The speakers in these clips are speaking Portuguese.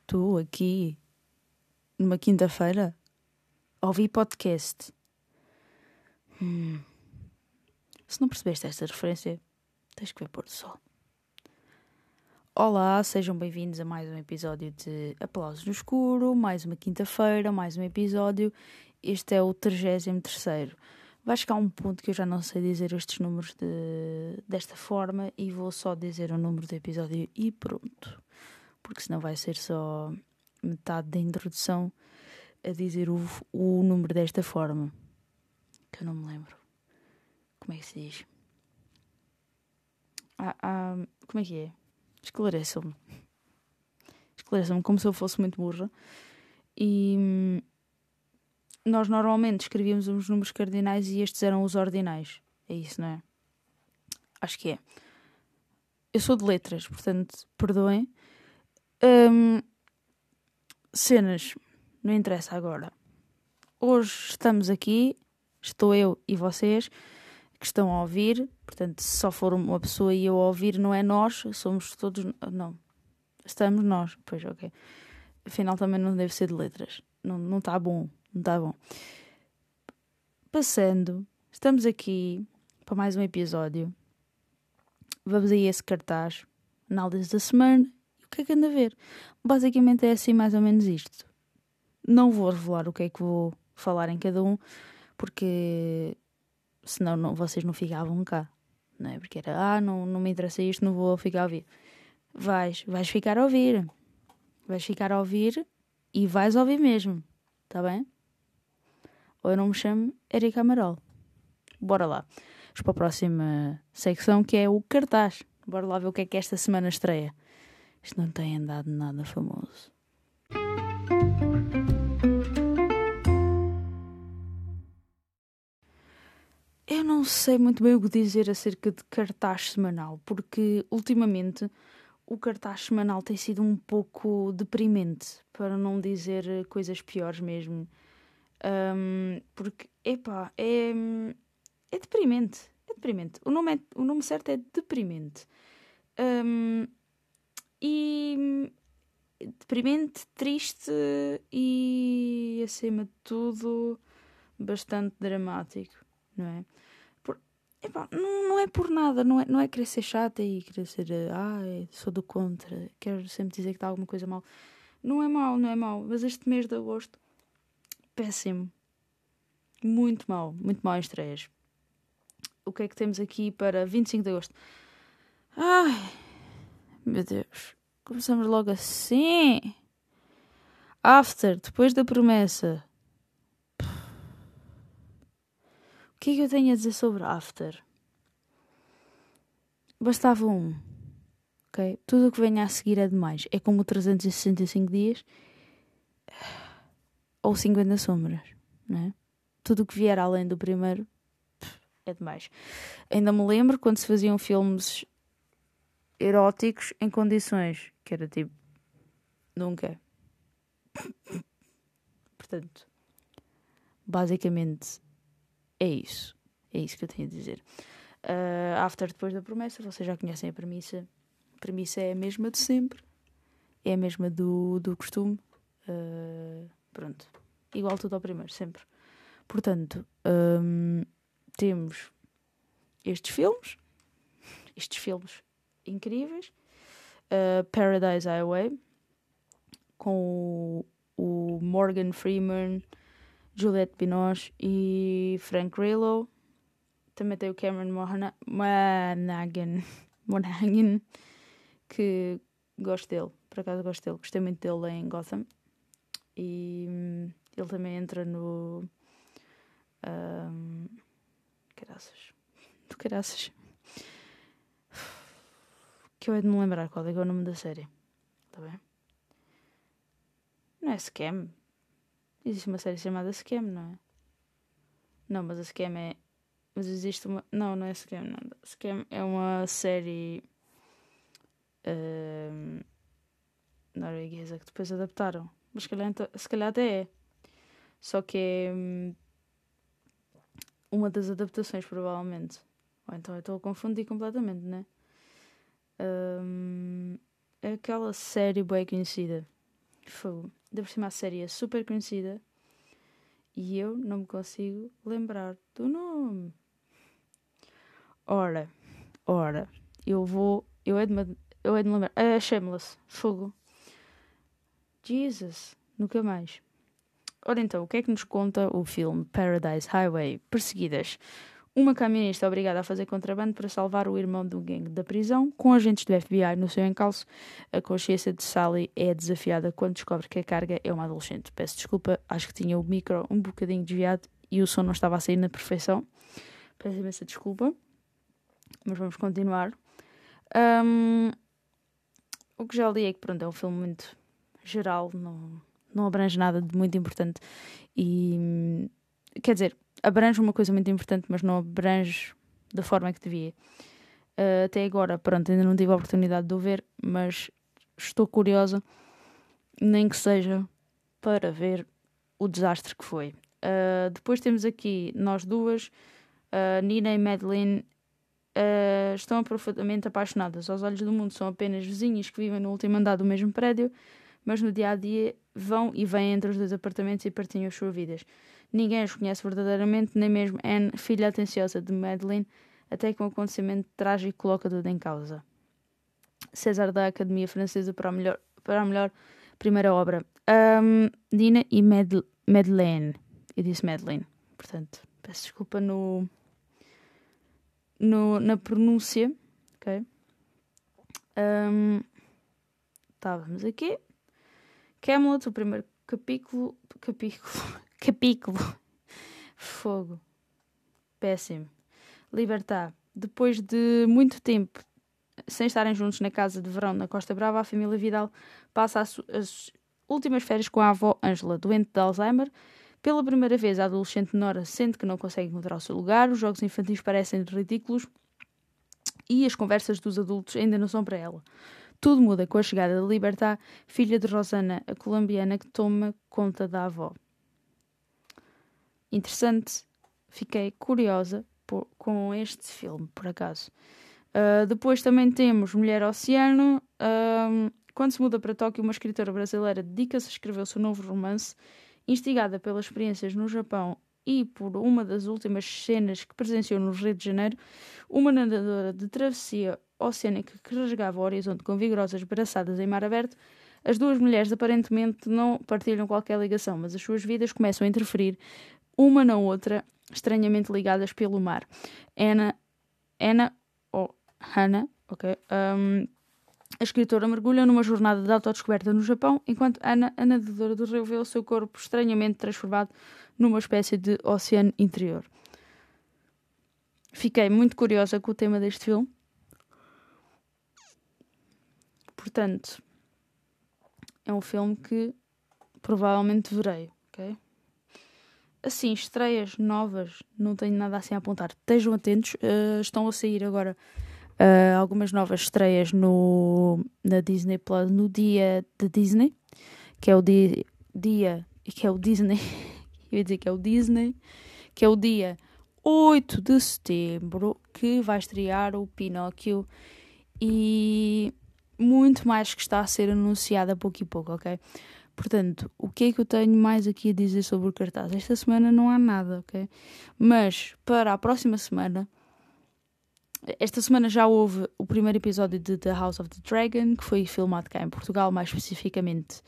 Estou aqui numa quinta-feira a ouvir podcast. Hum. Se não percebeste esta referência, tens que ver pôr do sol. Olá, sejam bem-vindos a mais um episódio de Aplausos no Escuro, mais uma quinta-feira, mais um episódio. Este é o 33 Vai chegar um ponto que eu já não sei dizer estes números de, desta forma e vou só dizer o número do episódio e pronto. Porque senão vai ser só metade da introdução a dizer o, o número desta forma. Que eu não me lembro. Como é que se diz? Ah, ah, como é que é? Esclareçam-me. Esclareçam-me como se eu fosse muito burra. E hum, nós normalmente escrevíamos os números cardinais e estes eram os ordinais. É isso, não é? Acho que é. Eu sou de letras, portanto, perdoem. Hum, cenas, não interessa agora. Hoje estamos aqui, estou eu e vocês que estão a ouvir, portanto, se só for uma pessoa e eu a ouvir, não é nós, somos todos. Não, estamos nós, pois ok. Afinal, também não deve ser de letras, não está bom, não está bom. Passando, estamos aqui para mais um episódio. Vamos aí a esse cartaz, análise da semana e o que é que anda a ver. Basicamente é assim mais ou menos isto. Não vou revelar o que é que vou falar em cada um, porque senão não, vocês não ficavam cá. Não é? Porque era, ah, não, não me interessa isto, não vou ficar a ouvir. Vais, vais ficar a ouvir. Vais ficar a ouvir e vais ouvir mesmo. Está bem? Ou eu não me chamo Erika Amaral. Bora lá. Vamos para a próxima secção que é o cartaz. Bora lá ver o que é que esta semana estreia. Isto não tem andado nada famoso. Eu não sei muito bem o que dizer acerca de cartaz semanal, porque ultimamente o cartaz semanal tem sido um pouco deprimente, para não dizer coisas piores mesmo. Um, porque, epá, é, é deprimente. É deprimente. O nome, é, o nome certo é deprimente. Um, e deprimente, triste e, acima de tudo, bastante dramático, não é? Epá, não, não é por nada, não é, não é querer ser chata e querer ser, ah, sou do contra, quero sempre dizer que está alguma coisa mal. Não é mal, não é mal, mas este mês de agosto, péssimo. Muito mal, muito mal em estreias. O que é que temos aqui para 25 de agosto? Ai, meu Deus. Começamos logo assim. After, depois da promessa. O que é que eu tenho a dizer sobre After? Bastava um. Ok? Tudo o que venha a seguir é demais. É como 365 dias ou 50 sombras. Né? Tudo o que vier além do primeiro é demais. Ainda me lembro quando se faziam filmes eróticos em condições, que era tipo, nunca. Portanto, basicamente é isso. É isso que eu tenho a dizer. Uh, after depois da promessa, vocês já conhecem a premissa. A premissa é a mesma de sempre. É a mesma do, do costume. Uh, pronto. Igual tudo ao primeiro, sempre. Portanto, um, temos estes filmes. Estes filmes incríveis. Uh, Paradise Highway, com o, o, Morgan Freeman, Juliette Binoche e Frank Grillo. Também tem o Cameron Monaghan, Monaghan que gosto dele, por acaso gosto dele, gostei muito dele em Gotham. E hum, ele também entra no. Um, caraças. Do caraças que eu hei de me lembrar qual é, é o nome da série. Está bem? Não é Scam. Existe uma série chamada Scam, não é? Não, mas a Scam é. Mas existe uma. Não, não é Scam, não. Scam é uma série. Uh... norueguesa que depois adaptaram. Mas se calhar, então, se calhar até é. Só que é hum, uma das adaptações, provavelmente. Ou então eu estou a confundir completamente, né? Um, é aquela série bem conhecida. Foi. De por cima a série é super conhecida. E eu não me consigo lembrar do nome. Ora, ora, eu vou. Eu é de, eu é de me lembrar. É Shameless. Fogo. Jesus. Nunca mais. Ora então, o que é que nos conta o filme Paradise Highway? Perseguidas. Uma caminhonista é obrigada a fazer contrabando para salvar o irmão do gangue da prisão. Com agentes do FBI no seu encalço, a consciência de Sally é desafiada quando descobre que a carga é uma adolescente. Peço desculpa, acho que tinha o micro um bocadinho desviado e o som não estava a sair na perfeição. Peço imensa desculpa, mas vamos continuar. Um, o que já li é que pronto, é um filme muito geral, não, não abrange nada de muito importante. E quer dizer, abrange uma coisa muito importante, mas não abrange da forma que devia. Uh, até agora, pronto, ainda não tive a oportunidade de o ver, mas estou curiosa, nem que seja para ver o desastre que foi. Uh, depois temos aqui nós duas, uh, Nina e Madeline, uh, estão profundamente apaixonadas. Aos olhos do mundo, são apenas vizinhas que vivem no último andar do mesmo prédio, mas no dia a dia vão e vêm entre os dois apartamentos e partilham as suas vidas. Ninguém as conhece verdadeiramente, nem mesmo Anne, filha atenciosa de Madeline, até que um acontecimento trágico coloca tudo em causa. César da Academia Francesa para a melhor, para a melhor primeira obra. Um, Dina e Mad Madeleine. Eu disse Madeline, portanto, peço desculpa no, no na pronúncia. Ok? Um, estávamos aqui. Camelot, o primeiro capítulo. Capítulo. Capítulo. Fogo. Péssimo. Libertar. Depois de muito tempo sem estarem juntos na casa de verão na Costa Brava, a família Vidal passa as, as últimas férias com a avó Ângela, doente de Alzheimer. Pela primeira vez, a adolescente Nora sente que não consegue encontrar o seu lugar, os jogos infantis parecem ridículos e as conversas dos adultos ainda não são para ela. Tudo muda com a chegada de Libertad, filha de Rosana, a colombiana que toma conta da avó interessante. Fiquei curiosa por, com este filme, por acaso. Uh, depois também temos Mulher Oceano. Uh, quando se muda para Tóquio, uma escritora brasileira dedica-se a escrever o seu novo romance, instigada pelas experiências no Japão e por uma das últimas cenas que presenciou no Rio de Janeiro, uma nadadora de travessia oceânica que rasgava o horizonte com vigorosas braçadas em mar aberto, as duas mulheres aparentemente não partilham qualquer ligação, mas as suas vidas começam a interferir uma na outra, estranhamente ligadas pelo mar. Anna, Anna ou Hannah, ok? Um, a escritora mergulha numa jornada de autodescoberta no Japão, enquanto Ana, a nadadora do rio, vê o seu corpo estranhamente transformado numa espécie de oceano interior. Fiquei muito curiosa com o tema deste filme. Portanto, é um filme que provavelmente verei, ok? Assim, estreias novas, não tenho nada assim a apontar. Estejam atentos, uh, estão a sair agora uh, algumas novas estreias no, na Disney Plus no dia de Disney, que é o dia, dia que é o Disney, eu ia dizer que é o Disney, que é o dia 8 de setembro, que vai estrear o Pinóquio e muito mais que está a ser anunciado a pouco e pouco, ok? Portanto, o que é que eu tenho mais aqui a dizer sobre o cartaz? Esta semana não há nada, ok? Mas para a próxima semana, esta semana já houve o primeiro episódio de The House of the Dragon, que foi filmado cá em Portugal, mais especificamente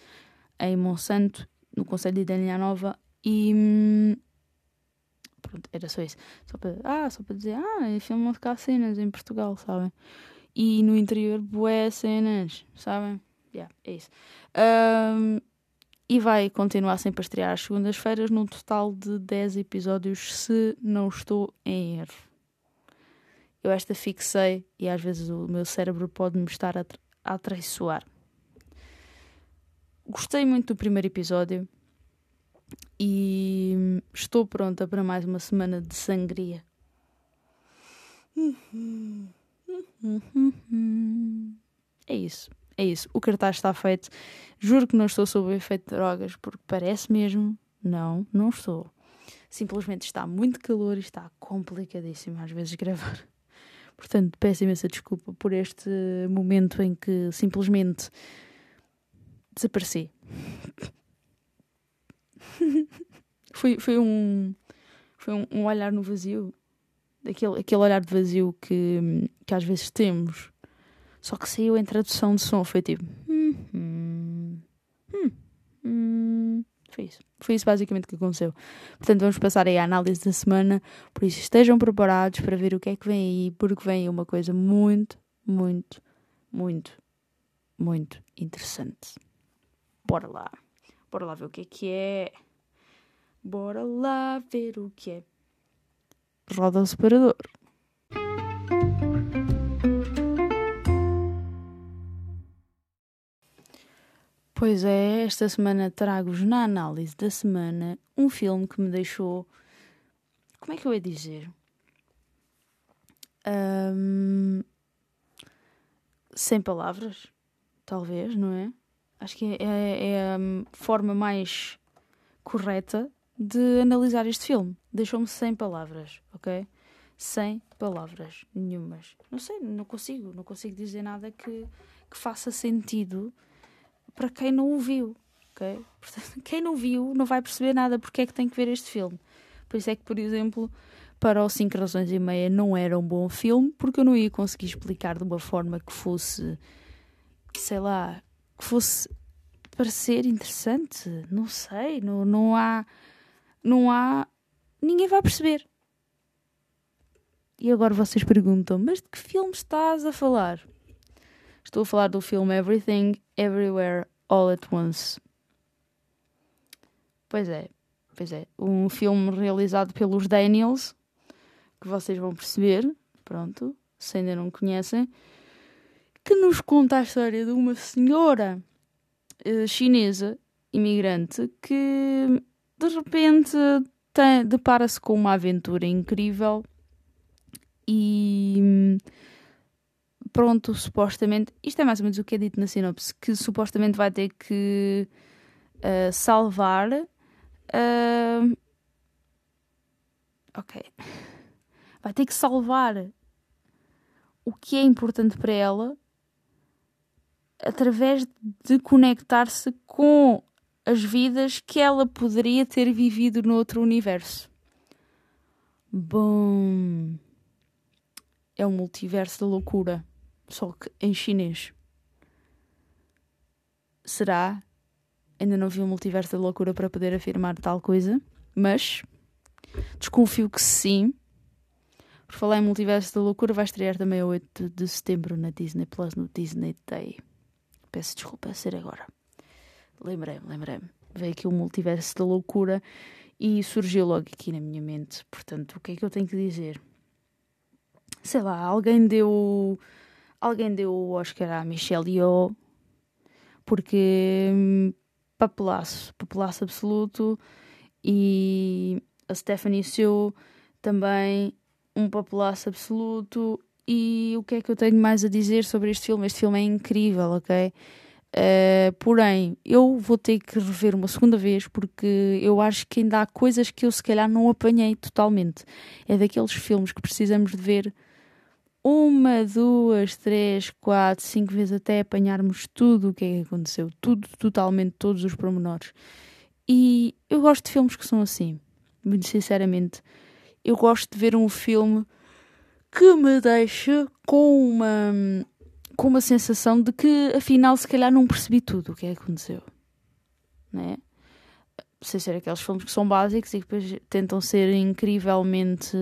em Monsanto, no Conselho de Idanha Nova, e. Hum, pronto, era só isso. Só para, ah, só para dizer, ah, filmam cá cenas em Portugal, sabem? E no interior, boé cenas, sabem? Yeah, é isso. Um, e vai continuar sempre a estrear às segundas-feiras, num total de 10 episódios, se não estou em erro. Eu esta fixei e às vezes o meu cérebro pode-me estar a, a traiçoar. Gostei muito do primeiro episódio e estou pronta para mais uma semana de sangria. É isso. É isso. O cartaz está feito. Juro que não estou sob o efeito de drogas, porque parece mesmo. Não, não estou. Simplesmente está muito calor e está complicadíssimo às vezes gravar. Portanto, peço imensa desculpa por este momento em que simplesmente desapareci. foi, foi um foi um, olhar no vazio aquele, aquele olhar de vazio que, que às vezes temos só que saiu em tradução de som foi tipo hum, hum, hum, hum. foi isso foi isso basicamente que aconteceu portanto vamos passar aí à análise da semana por isso estejam preparados para ver o que é que vem aí porque vem aí uma coisa muito muito muito muito interessante bora lá bora lá ver o que é que é Bora lá ver o que é. Roda o separador. Pois é, esta semana trago-vos na análise da semana um filme que me deixou. Como é que eu ia dizer? Um, sem palavras, talvez, não é? Acho que é, é, é a forma mais correta de analisar este filme. Deixou-me sem palavras, ok? Sem palavras nenhumas. Não sei, não consigo, não consigo dizer nada que, que faça sentido para quem não o viu, ok? Portanto, quem não viu não vai perceber nada porque é que tem que ver este filme. Por isso é que, por exemplo, para o 5 razões e meia não era um bom filme porque eu não ia conseguir explicar de uma forma que fosse, sei lá, que fosse parecer interessante. Não sei, não, não há não há. ninguém vai perceber. E agora vocês perguntam: mas de que filme estás a falar? Estou a falar do filme Everything, Everywhere, All at Once. Pois é, pois é. Um filme realizado pelos Daniels, que vocês vão perceber, pronto, se ainda não conhecem, que nos conta a história de uma senhora uh, chinesa, imigrante, que de repente depara-se com uma aventura incrível e pronto, supostamente, isto é mais ou menos o que é dito na sinopse, que supostamente vai ter que uh, salvar. Uh, ok. Vai ter que salvar o que é importante para ela através de conectar-se com as vidas que ela poderia ter vivido no outro universo. Bom. É um multiverso da loucura, só que em chinês. Será? Ainda não vi um multiverso da loucura para poder afirmar tal coisa, mas desconfio que sim. Por falar em multiverso da loucura, vai estrear também a 8 de setembro na Disney Plus, no Disney Day. Peço desculpa a ser agora. Lembrei-me, lembrei-me. Veio aqui o multiverso da loucura e surgiu logo aqui na minha mente. Portanto, o que é que eu tenho que dizer? Sei lá, alguém deu. Alguém deu o Oscar à Michelle Yeoh porque hum, papelaço, papelaço absoluto e a Stephanie Sue também um papelaço absoluto e o que é que eu tenho mais a dizer sobre este filme? Este filme é incrível, ok? Uh, porém, eu vou ter que rever uma segunda vez porque eu acho que ainda há coisas que eu se calhar não apanhei totalmente. É daqueles filmes que precisamos de ver uma, duas, três, quatro, cinco vezes até apanharmos tudo o que é que aconteceu, tudo, totalmente, todos os pormenores. E eu gosto de filmes que são assim, muito sinceramente. Eu gosto de ver um filme que me deixa com uma com uma sensação de que afinal se calhar não percebi tudo o que é que aconteceu. Né? Sem ser aqueles filmes que são básicos e que depois tentam ser incrivelmente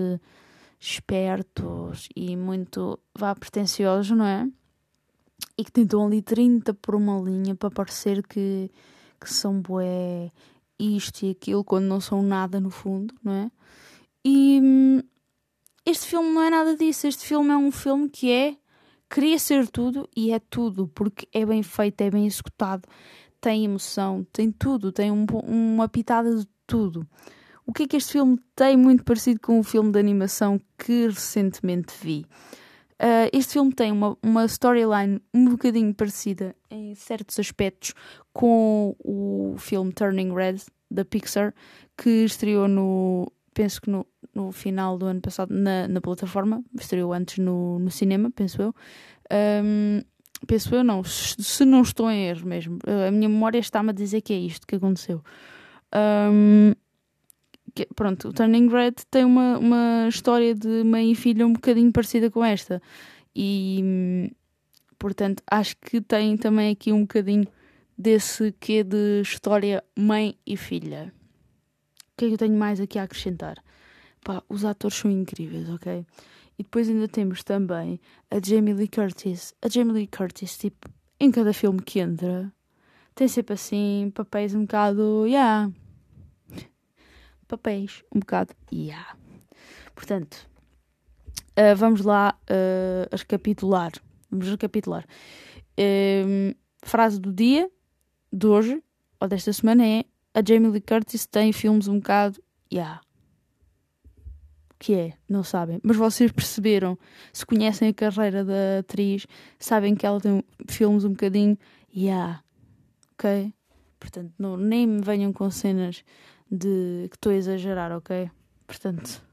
espertos e muito vá pretenciosos, não é? E que tentam ali 30 por uma linha para parecer que, que são bué isto e aquilo quando não são nada no fundo, não é? E hum, este filme não é nada disso. Este filme é um filme que é queria ser tudo e é tudo, porque é bem feito, é bem executado, tem emoção, tem tudo, tem um, uma pitada de tudo. O que é que este filme tem muito parecido com o filme de animação que recentemente vi? Uh, este filme tem uma, uma storyline um bocadinho parecida em certos aspectos com o filme Turning Red da Pixar, que estreou no. Penso que no, no final do ano passado na, na plataforma, estreou antes no, no cinema, penso eu. Um, penso eu, não, se não estou em erro mesmo. A minha memória está-me a dizer que é isto que aconteceu. Um, que, pronto, o Turning Red tem uma, uma história de mãe e filha um bocadinho parecida com esta. E, portanto, acho que tem também aqui um bocadinho desse quê de história mãe e filha. O que é que eu tenho mais aqui a acrescentar? Pá, os atores são incríveis, ok? E depois ainda temos também a Jamie Lee Curtis. A Jamie Lee Curtis, tipo, em cada filme que entra, tem sempre assim papéis um bocado, yeah, papéis, um bocado. Yeah. Portanto, uh, vamos lá uh, recapitular. Vamos recapitular. Uh, frase do dia, de hoje, ou desta semana, é a Jamie Lee Curtis tem filmes um bocado. Yeah. Que é, não sabem. Mas vocês perceberam, se conhecem a carreira da atriz, sabem que ela tem filmes um bocadinho. Yeah. Ok? Portanto, não, nem me venham com cenas de que estou a exagerar, ok? Portanto,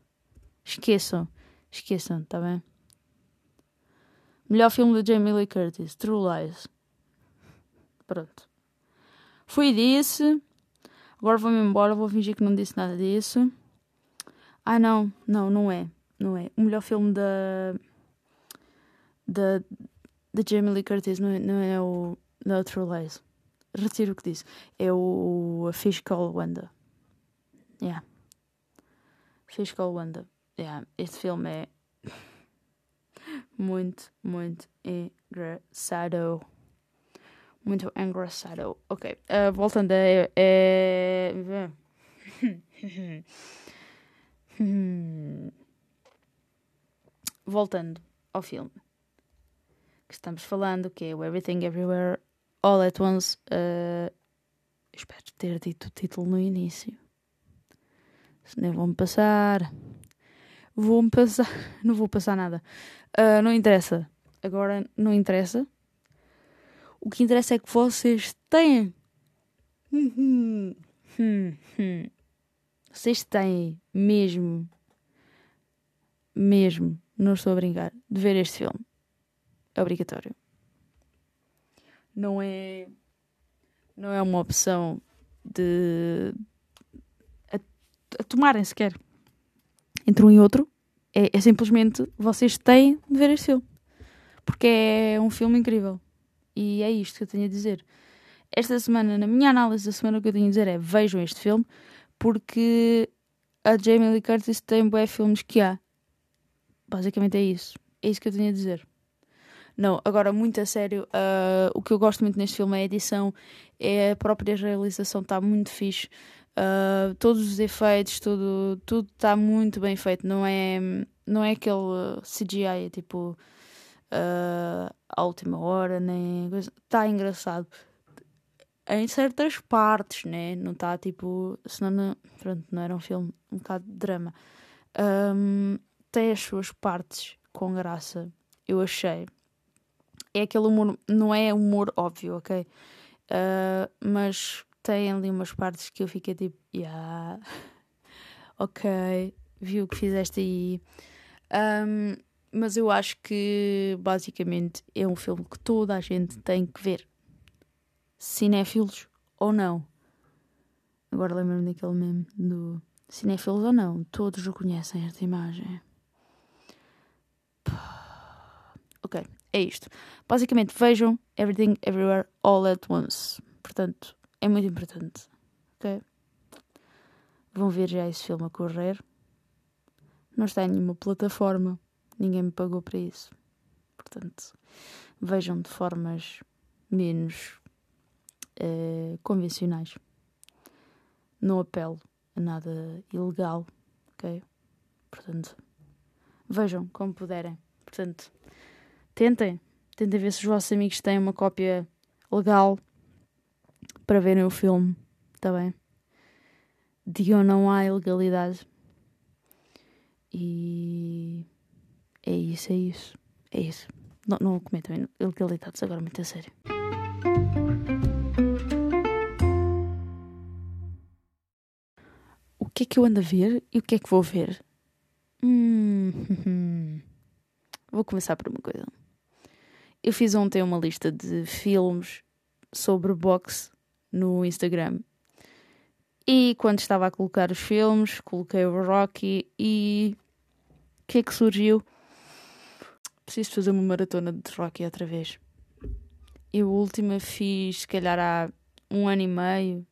esqueçam, esqueçam, tá bem? Melhor filme de Jamie Lee Curtis, True Lies. Pronto. Foi disse. Agora vou-me embora, vou fingir que não disse nada disso. Ah, não, não, não é. Não é. O melhor filme da. da. da Jamie Lee Curtis não é, não é o. É True Lies. Retiro o que disse. É o. A Fish Call Wanda. Yeah. Fiscal Wanda. Yeah. Este filme é muito, muito engraçado. Muito engraçado. Ok. Uh, voltando a. É... voltando ao filme que estamos falando, que é o Everything Everywhere All at Once. Uh, espero ter dito o título no início. Nem vou-me passar. Vou-me passar. Não vou passar nada. Uh, não interessa. Agora não interessa. O que interessa é que vocês têm. Vocês têm mesmo. Mesmo. Não estou a brincar. De ver este filme. É obrigatório. Não é. Não é uma opção de a tomarem sequer entre um e outro. É, é, simplesmente vocês têm de ver este filme. Porque é um filme incrível. E é isto que eu tenho a dizer. Esta semana, na minha análise da semana, o que eu tenho a dizer é vejam este filme, porque a Jamie Lee Curtis tem bué filmes que há. Basicamente é isso. É isso que eu tenho a dizer. Não, agora, muito a sério, uh, o que eu gosto muito neste filme é a edição, é a própria realização, está muito fixe. Uh, todos os efeitos, tudo tudo está muito bem feito. Não é, não é aquele CGI, é tipo uh, à última hora, nem está engraçado em certas partes, né? Não está tipo, senão não, pronto, não era um filme um bocado de drama. Um, tem as suas partes com graça, eu achei. É aquele humor, não é humor óbvio, ok? Uh, mas tem ali umas partes que eu fiquei tipo, yeah, ok, vi o que fizeste aí. Um, mas eu acho que basicamente é um filme que toda a gente tem que ver, cinéfilos ou não. Agora lembro-me daquele meme do cinéfilos ou não, todos reconhecem esta imagem. Ok, é isto. Basicamente, vejam Everything Everywhere All at Once. Portanto, é muito importante. Ok? Vão ver já esse filme a correr. Não está em nenhuma plataforma. Ninguém me pagou para isso. Portanto, vejam de formas menos uh, convencionais. Não apelo a nada ilegal. Ok? Portanto, vejam como puderem. Portanto, tentem. Tentem ver se os vossos amigos têm uma cópia legal para verem o filme, está bem? Digam não há ilegalidade. E é isso, é isso. É isso. Não, não comentem ilegalidades agora, muito a sério. O que é que eu ando a ver e o que é que vou ver? Hum, vou começar por uma coisa. Eu fiz ontem uma lista de filmes sobre boxe no Instagram. E quando estava a colocar os filmes, coloquei o Rocky e o que é que surgiu? Preciso fazer uma maratona de Rocky outra vez. Eu a última fiz, se calhar, há um ano e meio.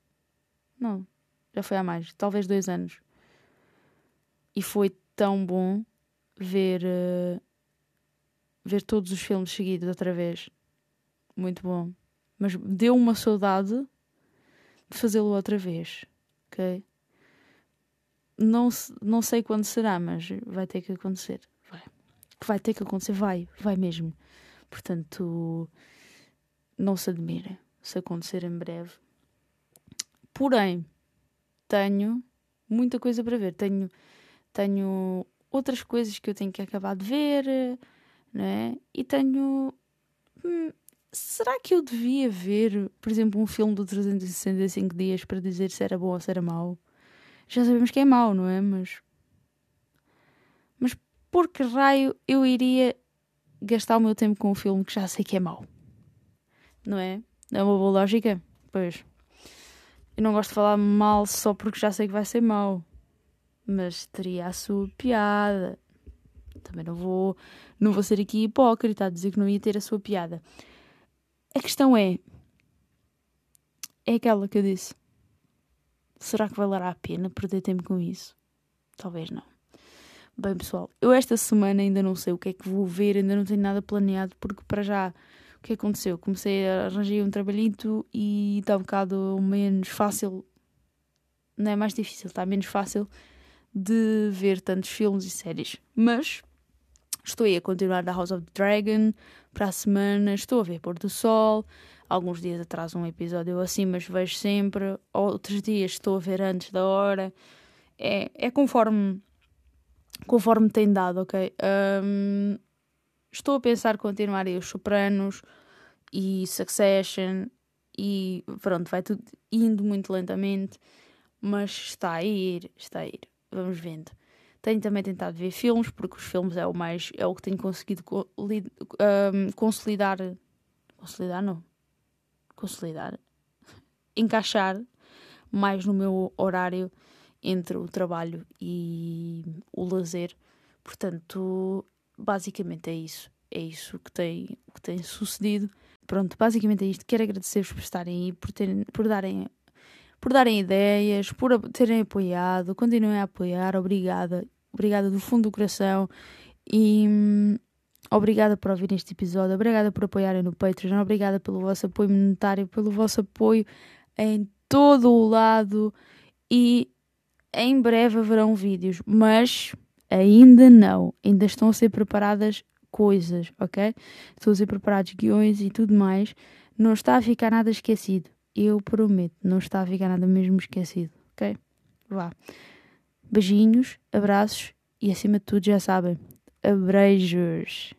Não, já foi há mais, talvez dois anos. E foi tão bom ver uh, ver todos os filmes seguidos outra vez. Muito bom. Mas deu uma saudade de fazê-lo outra vez. Ok? Não, não sei quando será, mas vai ter que acontecer. Vai. Vai ter que acontecer, vai, vai mesmo. Portanto, não se admira se acontecer em breve. Porém, tenho muita coisa para ver. Tenho, tenho outras coisas que eu tenho que acabar de ver né? E tenho. Hum, será que eu devia ver, por exemplo, um filme de 365 dias para dizer se era bom ou se era mau? Já sabemos que é mau, não é? Mas. Mas por que raio eu iria gastar o meu tempo com um filme que já sei que é mau? Não é? É uma boa lógica? Pois. Eu não gosto de falar mal só porque já sei que vai ser mau. Mas teria a sua piada. Também não vou, não vou ser aqui hipócrita a dizer que não ia ter a sua piada. A questão é. É aquela que eu disse. Será que valerá a pena perder tempo com isso? Talvez não. Bem, pessoal, eu esta semana ainda não sei o que é que vou ver, ainda não tenho nada planeado, porque para já o que aconteceu? Comecei a arranjar um trabalhito e está um bocado menos fácil, não é mais difícil, está menos fácil de ver tantos filmes e séries. Mas Estou aí a continuar da House of the Dragon para a semana. Estou a ver Pôr do Sol. Alguns dias atrás um episódio assim, mas vejo sempre. Outros dias estou a ver antes da hora. É, é conforme conforme tem dado, ok? Um, estou a pensar continuar aí os Sopranos e Succession e pronto, vai tudo indo muito lentamente, mas está a ir, está a ir. Vamos vendo. Tenho também tentado ver filmes, porque os filmes é o mais é o que tenho conseguido um, consolidar. Consolidar não. Consolidar. Encaixar mais no meu horário entre o trabalho e o lazer. Portanto, basicamente é isso. É isso que tem, que tem sucedido. Pronto, basicamente é isto. Quero agradecer-vos por estarem aí, por, terem, por darem por darem ideias, por terem apoiado, continuem a apoiar, obrigada. Obrigada do fundo do coração e hum, obrigada por ouvir este episódio, obrigada por apoiarem no Patreon, obrigada pelo vosso apoio monetário, pelo vosso apoio em todo o lado e em breve haverão vídeos, mas ainda não, ainda estão a ser preparadas coisas, ok? Estão a ser preparados guiões e tudo mais, não está a ficar nada esquecido, eu prometo, não está a ficar nada mesmo esquecido, ok? Vá. Beijinhos, abraços e acima de tudo já sabem, abreijos.